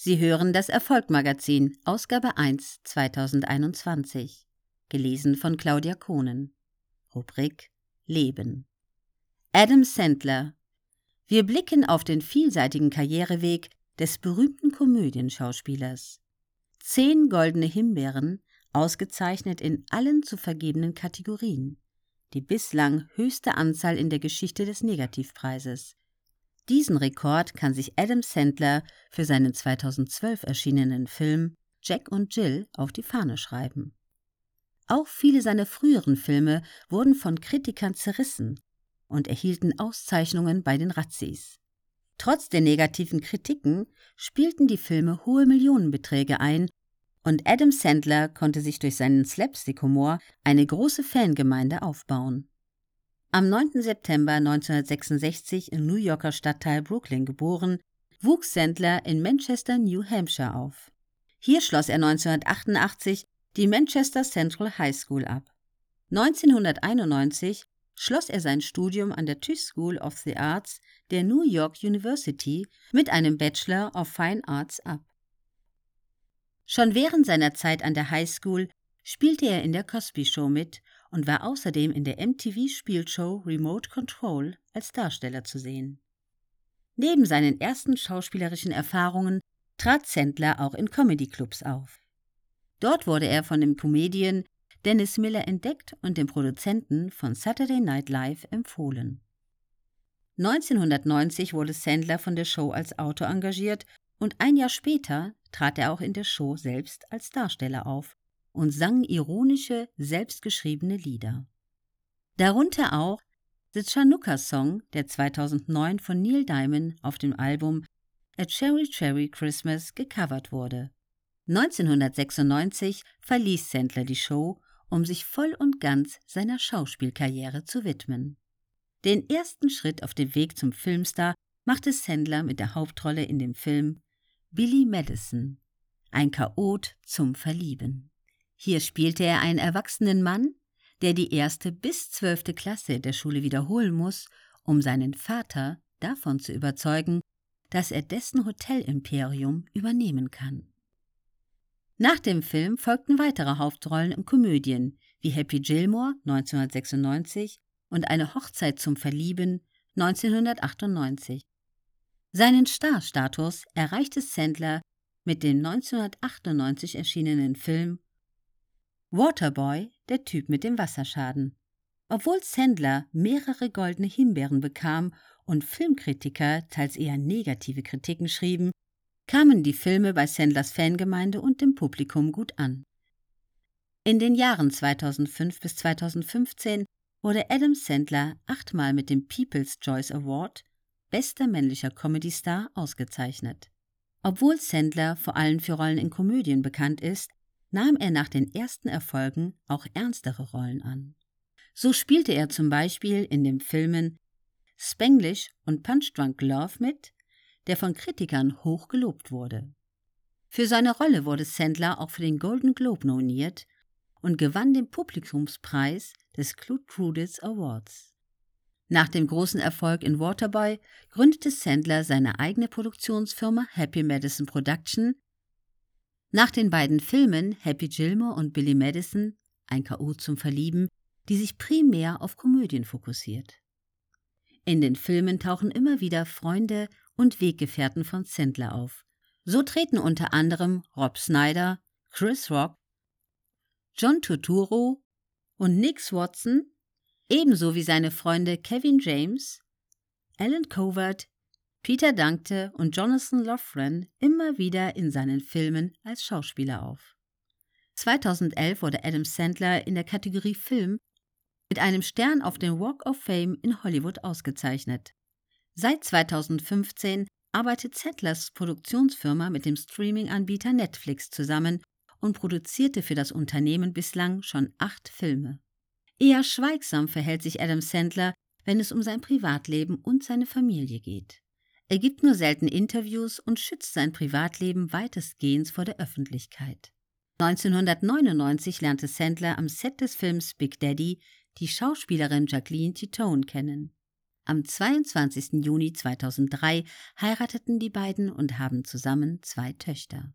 Sie hören das Erfolgmagazin, Ausgabe 1 2021. Gelesen von Claudia Kohnen. Rubrik Leben. Adam Sandler. Wir blicken auf den vielseitigen Karriereweg des berühmten Komödienschauspielers. Zehn goldene Himbeeren, ausgezeichnet in allen zu vergebenen Kategorien. Die bislang höchste Anzahl in der Geschichte des Negativpreises. Diesen Rekord kann sich Adam Sandler für seinen 2012 erschienenen Film Jack und Jill auf die Fahne schreiben. Auch viele seiner früheren Filme wurden von Kritikern zerrissen und erhielten Auszeichnungen bei den Razzies. Trotz der negativen Kritiken spielten die Filme hohe Millionenbeträge ein und Adam Sandler konnte sich durch seinen Slapstick-Humor eine große Fangemeinde aufbauen. Am 9. September 1966 im New Yorker Stadtteil Brooklyn geboren, wuchs Sandler in Manchester, New Hampshire auf. Hier schloss er 1988 die Manchester Central High School ab. 1991 schloss er sein Studium an der Tisch School of the Arts der New York University mit einem Bachelor of Fine Arts ab. Schon während seiner Zeit an der High School spielte er in der Cosby Show mit und war außerdem in der MTV-Spielshow Remote Control als Darsteller zu sehen. Neben seinen ersten schauspielerischen Erfahrungen trat Sandler auch in Comedy-Clubs auf. Dort wurde er von dem Comedian Dennis Miller entdeckt und dem Produzenten von Saturday Night Live empfohlen. 1990 wurde Sandler von der Show als Autor engagiert und ein Jahr später trat er auch in der Show selbst als Darsteller auf und sang ironische, selbstgeschriebene Lieder. Darunter auch The Chanukka Song, der 2009 von Neil Diamond auf dem Album A Cherry Cherry Christmas gecovert wurde. 1996 verließ Sandler die Show, um sich voll und ganz seiner Schauspielkarriere zu widmen. Den ersten Schritt auf dem Weg zum Filmstar machte Sandler mit der Hauptrolle in dem Film Billy Madison, ein Chaot zum Verlieben. Hier spielte er einen erwachsenen Mann, der die erste bis zwölfte Klasse der Schule wiederholen muss, um seinen Vater davon zu überzeugen, dass er dessen Hotelimperium übernehmen kann. Nach dem Film folgten weitere Hauptrollen in Komödien wie Happy Gilmore 1996 und Eine Hochzeit zum Verlieben 1998. Seinen Starstatus erreichte Sandler mit dem 1998 erschienenen Film Waterboy, der Typ mit dem Wasserschaden. Obwohl Sandler mehrere goldene Himbeeren bekam und Filmkritiker teils eher negative Kritiken schrieben, kamen die Filme bei Sandlers Fangemeinde und dem Publikum gut an. In den Jahren 2005 bis 2015 wurde Adam Sandler achtmal mit dem People's Choice Award Bester männlicher Comedy-Star ausgezeichnet. Obwohl Sandler vor allem für Rollen in Komödien bekannt ist, nahm er nach den ersten Erfolgen auch ernstere Rollen an. So spielte er zum Beispiel in den Filmen Spanglish und Punch Drunk Love mit, der von Kritikern hoch gelobt wurde. Für seine Rolle wurde Sandler auch für den Golden Globe nominiert und gewann den Publikumspreis des Clute Crudis Awards. Nach dem großen Erfolg in Waterboy gründete Sandler seine eigene Produktionsfirma Happy Madison Production nach den beiden Filmen Happy Gilmore und Billy Madison, ein K.O. zum Verlieben, die sich primär auf Komödien fokussiert. In den Filmen tauchen immer wieder Freunde und Weggefährten von Sandler auf. So treten unter anderem Rob Snyder, Chris Rock, John Turturro und Nick Watson, ebenso wie seine Freunde Kevin James, Alan Covert, Peter dankte und Jonathan Loughran immer wieder in seinen Filmen als Schauspieler auf. 2011 wurde Adam Sandler in der Kategorie Film mit einem Stern auf dem Walk of Fame in Hollywood ausgezeichnet. Seit 2015 arbeitet Sandlers Produktionsfirma mit dem Streaming-Anbieter Netflix zusammen und produzierte für das Unternehmen bislang schon acht Filme. Eher schweigsam verhält sich Adam Sandler, wenn es um sein Privatleben und seine Familie geht. Er gibt nur selten Interviews und schützt sein Privatleben weitestgehend vor der Öffentlichkeit. 1999 lernte Sandler am Set des Films Big Daddy die Schauspielerin Jacqueline Titone kennen. Am 22. Juni 2003 heirateten die beiden und haben zusammen zwei Töchter.